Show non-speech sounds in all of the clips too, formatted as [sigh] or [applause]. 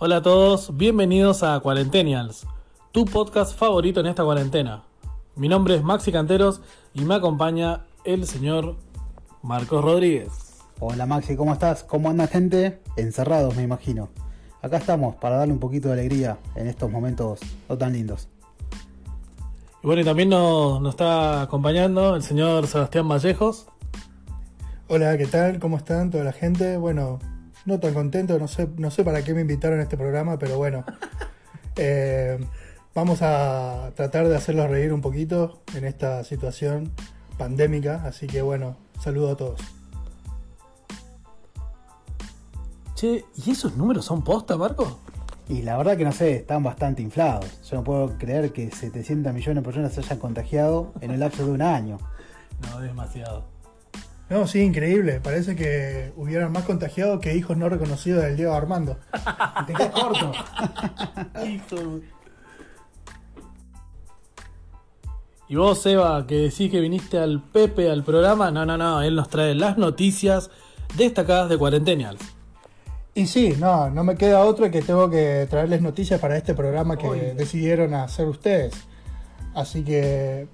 Hola a todos, bienvenidos a Cuarentenials, tu podcast favorito en esta cuarentena. Mi nombre es Maxi Canteros y me acompaña el señor Marcos Rodríguez. Hola Maxi, ¿cómo estás? ¿Cómo anda gente? Encerrados, me imagino. Acá estamos para darle un poquito de alegría en estos momentos no tan lindos. Y bueno, y también nos, nos está acompañando el señor Sebastián Vallejos. Hola, ¿qué tal? ¿Cómo están toda la gente? Bueno, no tan contento, no sé, no sé para qué me invitaron a este programa, pero bueno. [laughs] Eh, vamos a tratar de hacerlos reír un poquito en esta situación pandémica, así que bueno, saludo a todos. Che, ¿y esos números son posta, Marco? Y la verdad que no sé, están bastante inflados. Yo no puedo creer que 700 millones de personas se hayan contagiado en el lapso de un año. No, demasiado. No, sí, increíble. Parece que hubieran más contagiados que hijos no reconocidos del Diego Armando. Te quedas corto. [laughs] Y vos, Seba, que decís que viniste al Pepe al programa, no, no, no, él nos trae las noticias destacadas de Cuarentenials. Y sí, no, no me queda otra que tengo que traerles noticias para este programa que Oye. decidieron hacer ustedes. Así que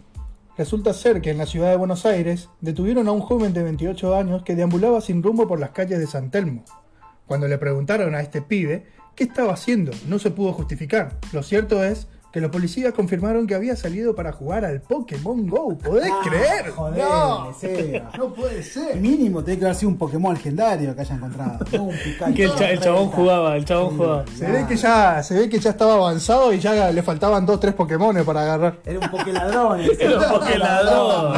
resulta ser que en la ciudad de Buenos Aires detuvieron a un joven de 28 años que deambulaba sin rumbo por las calles de San Telmo. Cuando le preguntaron a este pibe qué estaba haciendo, no se pudo justificar. Lo cierto es que los policías confirmaron que había salido para jugar al Pokémon Go. ¿Podés creer? Ah, Joder, no, no puede ser. Mínimo tiene que haber sido un Pokémon legendario que haya encontrado. [laughs] No un Pikachu. Que el, cha- el chabón jugaba, el chabón Sí. jugaba. Se ve que ya, se ve que ya estaba avanzado y ya le faltaban dos, tres Pokémon para agarrar. Era un Pokéladrón. [laughs] Era un Pokéladrón.